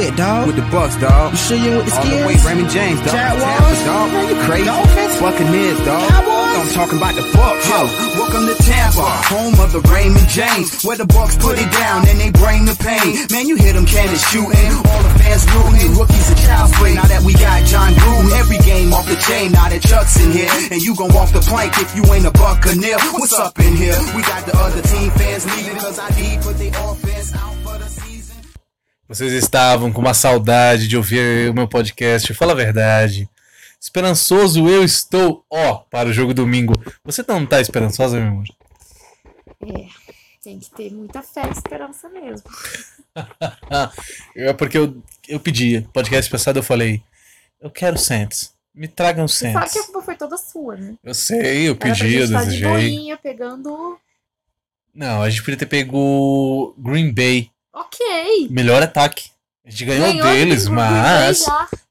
with, dog? With the Bucks, dog. You sure you with the All the way Raymond James, dog. Jaguars? Dog. Man, you Crazy. Dolphins? Buccaneers, dog. Cowboys? I'm talking about the Bucks. Yo, welcome to Tampa, home of the Raymond James, where the Bucks put it down and they bring the pain. Man, you hear them cannons shooting, all the fans rooting, rookies and child's play. Now that we got John Gruden, every game off the chain. Now that Chuck's in here, and you gon' walk the plank if you ain't a Buccaneer. What's up in here? We got the other team fans leaving cause I need put their offense out for the season. Vocês estavam com uma saudade de ouvir o meu podcast. Fala a verdade. Esperançoso eu estou, ó, para o jogo domingo. Você não tá esperançosa, meu amor? É, tem que ter muita fé e esperança mesmo. É porque eu, eu pedi. Podcast passado eu falei: Eu quero Saints. Me tragam Você sabe que a culpa foi toda sua, né? Eu sei, eu Era pra pedi, eu gente estar de desejei. boinha, pegando... Não, a gente podia ter pego Green Bay. Melhor ataque. A gente ganhou, Ganhou deles, mas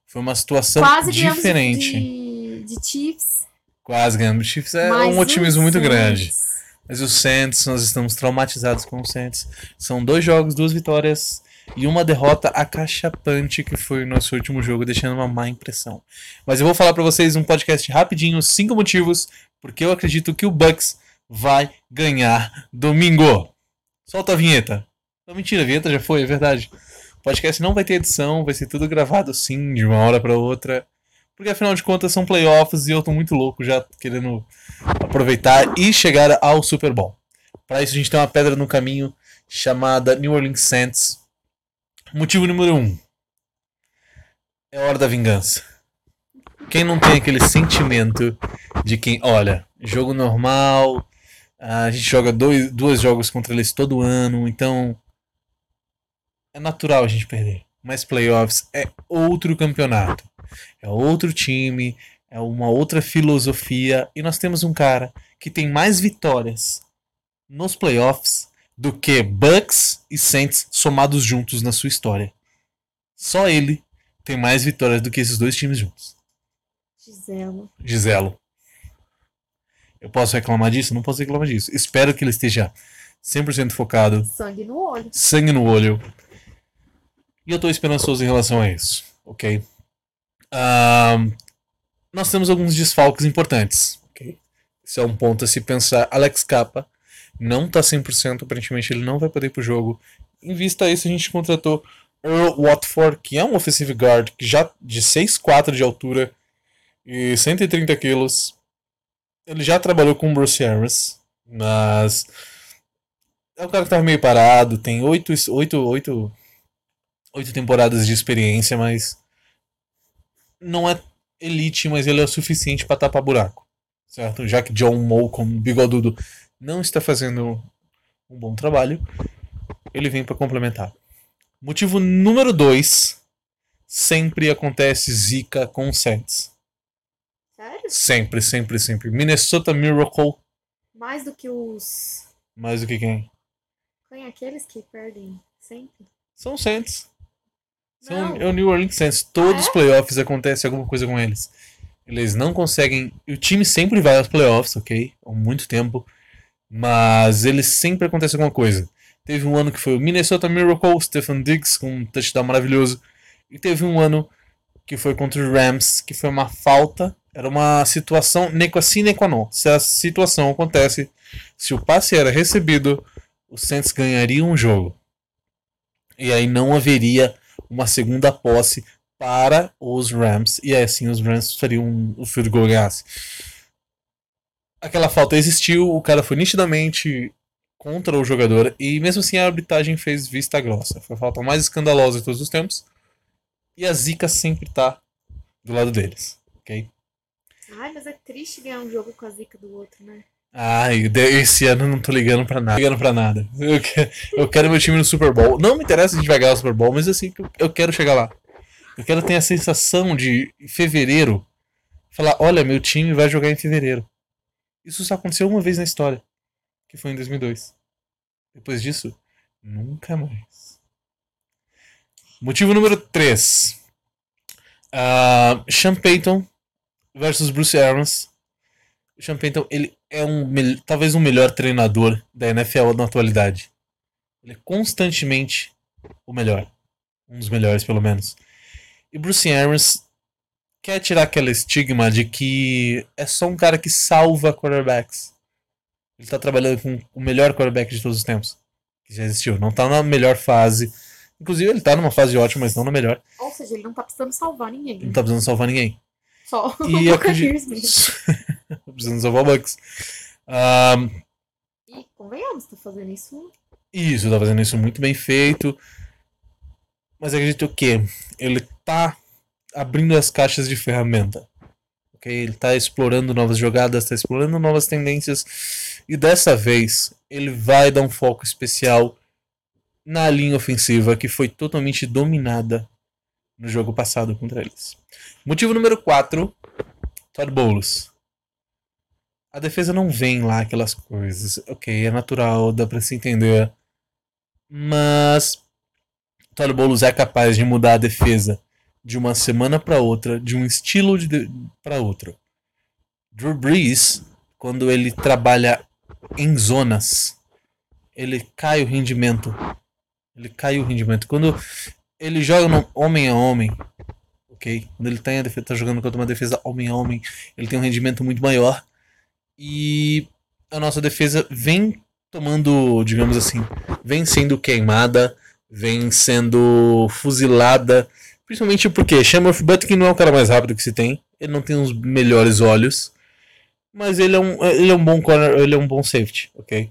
foi uma situação Quase diferente. de, de Chiefs. Quase ganhamos. O Chiefs é mas um otimismo muito Saints- grande. Mas o Saints, nós estamos traumatizados com o Saints. São dois jogos, duas vitórias e uma derrota acachapante que foi o nosso último jogo, deixando uma má impressão. Mas eu vou falar pra vocês um podcast rapidinho, cinco motivos, porque eu acredito que o Bucks vai ganhar domingo. Solta a vinheta. Não, mentira, a vinheta já foi, é verdade. O podcast não vai ter edição, vai ser tudo gravado sim, de uma hora pra outra. Porque afinal de contas são playoffs e eu tô muito louco já querendo aproveitar e chegar ao Super Bowl. Para isso a gente tem uma pedra no caminho chamada New Orleans Saints. Motivo número um. É hora da vingança. Quem não tem aquele sentimento de quem, olha, jogo normal, a gente joga dois, dois jogos contra eles todo ano, então é natural a gente perder. Mas playoffs é outro campeonato. É outro time, é uma outra filosofia. E nós temos um cara que tem mais vitórias nos playoffs do que Bucks e Saints somados juntos na sua história. Só ele tem mais vitórias do que esses dois times juntos. Gisela. Giselo. Eu posso reclamar disso? Não posso reclamar disso. Espero que ele esteja 100% focado, Sangue no olho. sangue no olho. E eu tô esperançoso em relação a isso, ok? Ahn, nós temos alguns desfalques importantes, ok? Isso é um ponto a se pensar. Alex Capa não tá 100%, aparentemente ele não vai poder ir pro jogo. Em vista a isso, a gente contratou Earl Watford, que é um offensive guard que já de 6'4 de altura e 130 quilos. Ele já trabalhou com o Bruce Arians, mas é um cara que tava meio parado, tem oito, oito, oito, oito temporadas de experiência, mas não é elite, mas ele é o suficiente para tapar buraco, certo? Já que John como bigodudo, não está fazendo um bom trabalho, ele vem para complementar. Motivo número dois, sempre acontece zica com Saints. Sério? Sempre, sempre, sempre. Minnesota Miracle, Mais do que os... mais do que quem? Quem é aqueles que perdem sempre? São Saints. São, Não. é o New Orleans Saints. Todos Ah, os é? playoffs acontece alguma coisa com eles. Eles não conseguem. O time sempre vai aos playoffs, ok? Há muito tempo. Mas eles sempre acontece alguma coisa. Teve um ano que foi o Minnesota Miracle, Stephen Diggs com um touchdown maravilhoso. E teve um ano que foi contra os Rams, que foi uma falta. Era uma situação sine qua non. Se a situação acontece, se o passe era recebido, os Saints ganhariam o jogo. E aí não haveria uma segunda posse para os Rams. E assim os Rams fariam o field goal ganhasse. Aquela falta existiu, o cara foi nitidamente contra o jogador. E mesmo assim a arbitragem fez vista grossa. Foi a falta mais escandalosa de todos os tempos. E a zica sempre tá do lado deles. Ok? Ai, mas é triste ganhar um jogo com a zica do outro, né? Ai, esse ano eu não tô ligando pra nada. Ligando pra nada. Eu quero, eu quero meu time no Super Bowl. Não me interessa se a gente vai ganhar o Super Bowl, mas assim, eu- quero chegar lá. Eu quero ter a sensação de, fevereiro, falar: olha, meu time vai jogar em fevereiro. Isso só aconteceu uma vez na história, que foi em 2002. Depois disso, nunca mais. Motivo número 3. Sean Payton versus Bruce Arians. O Sean Payton, ele é um, talvez o melhor treinador da NFL na atualidade. Ele é constantemente o melhor. Um dos melhores, pelo menos. E Bruce Arians quer tirar aquele estigma de que é só um cara que salva quarterbacks. Ele tá trabalhando com o melhor quarterback de todos os tempos. Que já existiu. Não tá na melhor fase. Inclusive, ele tá numa fase ótima, mas não na melhor. Ou seja, ele não tá precisando salvar ninguém. Não tá precisando salvar ninguém. Só E o acredito. Precisando salvar o Bucks. Ahn, E convenhamos, tá fazendo isso. Isso, tá fazendo isso muito bem feito. Mas acredito que ele tá abrindo as caixas de ferramenta. Ok? Ele tá explorando novas jogadas, tá explorando novas tendências. E dessa vez ele vai dar um foco especial na linha ofensiva que foi totalmente dominada no jogo passado contra eles. Motivo número 4, Todd Bowles. A defesa não vem lá aquelas coisas. Ok, é natural, dá pra se entender. Mas Todd Bowles é capaz de mudar a defesa de uma semana para outra, de um estilo de, de para outro. Drew Brees, quando ele trabalha em zonas, ele cai o rendimento. Ele cai o rendimento. Quando ele joga no homem a homem, ok? Quando ele tá, defesa, tá jogando contra uma defesa homem a homem, ele tem um rendimento muito maior. E a nossa defesa vem tomando, digamos assim, vem sendo queimada, vem sendo fuzilada. Principalmente porque Shamroff Butkin não é o cara mais rápido que se tem. Ele não tem os melhores olhos. Mas ele é um, ele é um bom corner, ele é um bom safety, ok?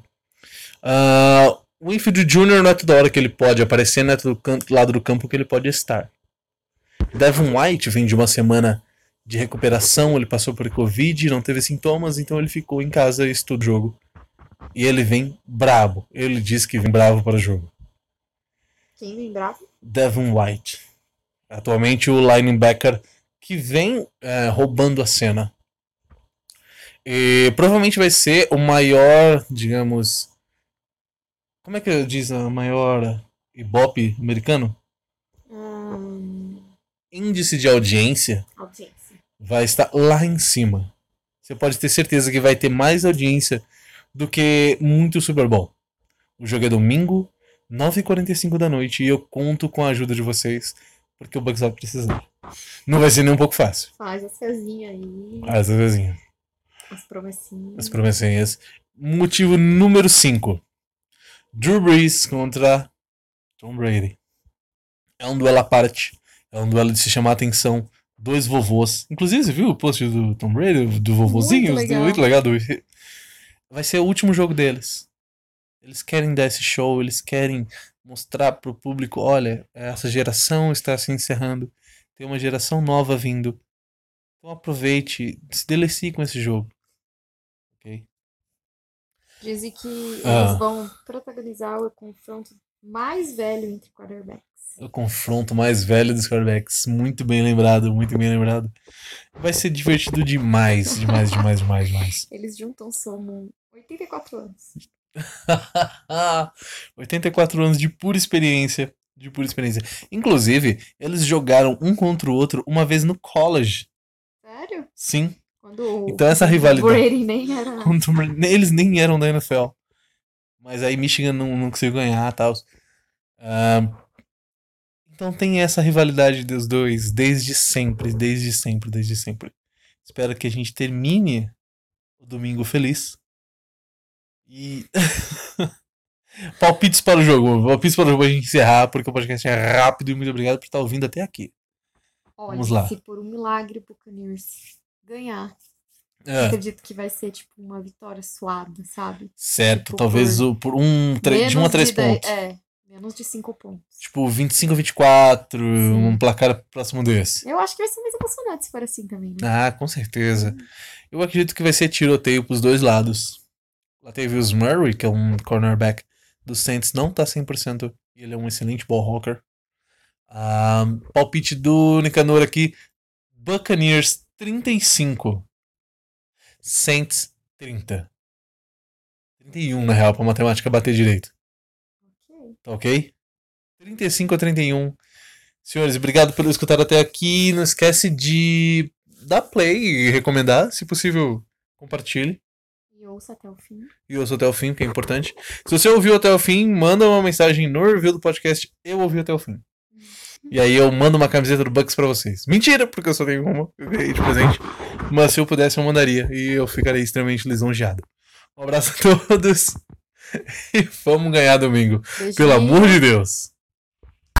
Uh, o Winfield Jr. não é toda hora que ele pode aparecer, não é todo canto, lado do campo que ele pode estar. Devon White vem de uma semana de recuperação, ele passou por Covid, não teve sintomas, então ele ficou em casa e estuda o jogo. E ele vem brabo. Ele diz que vem bravo para o jogo. Quem lembrava? Devon White. Atualmente o linebacker que vem é, roubando a cena. E provavelmente vai ser o maior, digamos. Como é que diz a maior Ibope americano? Hum, Índice de audiência audiência. vai estar lá em cima. Você pode ter certeza que vai ter mais audiência do que muito Super Bowl. O jogo é domingo, 9h45 da noite, e eu conto com a ajuda de vocês, porque o Bucks vai precisar. Não vai ser nem um pouco fácil. Faz a Cezinha aí, As vezinhas, as promessinhas. as promessinhas. Motivo número 5. Drew Brees contra Tom Brady. É um duelo à parte. É um duelo de se chamar a atenção. Dois vovôs. Inclusive, você viu o post do Tom Brady, do vovozinho? Muito legal. Muito legal. do- Vai ser o último jogo deles. Eles querem dar esse show, eles querem mostrar pro público, olha, essa geração está se encerrando. Tem uma geração nova vindo. Então aproveite, se delecie com esse jogo. Ok? Dizem que Ah. eles vão protagonizar o confronto mais velho entre quarterbacks. O confronto mais velho dos quarterbacks. Muito bem lembrado, muito bem lembrado. Vai ser divertido demais, demais, demais, demais, demais. Eles juntam somam 84 anos. 84 anos de pura experiência. De pura experiência. Inclusive, eles jogaram um contra o outro uma vez no college. Sério? Sim. Quando Então essa rivalidade. Brady nem era. contra o- Eles nem eram da NFL. Mas aí Michigan não, não conseguiu ganhar e tal. Ah, então tem essa rivalidade dos dois desde sempre, desde sempre, desde sempre. Espero que a gente termine o domingo feliz. E. Palpites para o jogo. Palpites para o jogo pra gente encerrar, porque o podcast é rápido e muito obrigado por estar ouvindo até aqui. Olha, Vamos lá. se por um milagre Buccaneers ganhar, É, acredito que vai ser tipo uma vitória suada, sabe? certo, Tipo, talvez por o- por um, de um a Menos três dez- pontos. É, menos de 5 pontos. Tipo, 25 a 24, um placar próximo desse. Eu acho que vai ser mais emocionante se for assim também, né? Ah, com certeza. Eu acredito que vai ser tiroteio pros dois lados. Latavius Murray, que é um cornerback do Saints, não tá 100%. e Ele é um excelente ball hawker. Ah, palpite do Nicanor aqui. Buccaneers 35. Saints 30. 31, na real, pra matemática bater direito. Ok. Tá ok? 35 a 31. Senhores, obrigado por escutar até aqui. Não esquece de dar play e recomendar. Se possível, compartilhe. E ouça até o fim. E ouça até o fim, que é importante. Se você ouviu até o fim, manda uma mensagem no review do podcast. Eu ouvi até o fim. E aí eu mando uma camiseta do Bucks pra vocês. Mentira, porque eu só tenho uma. De presente. Mas se eu pudesse, eu mandaria. E eu ficarei extremamente lisonjeado. Um abraço a todos. E vamos ganhar domingo. Pelo Beijinho. amor de Deus.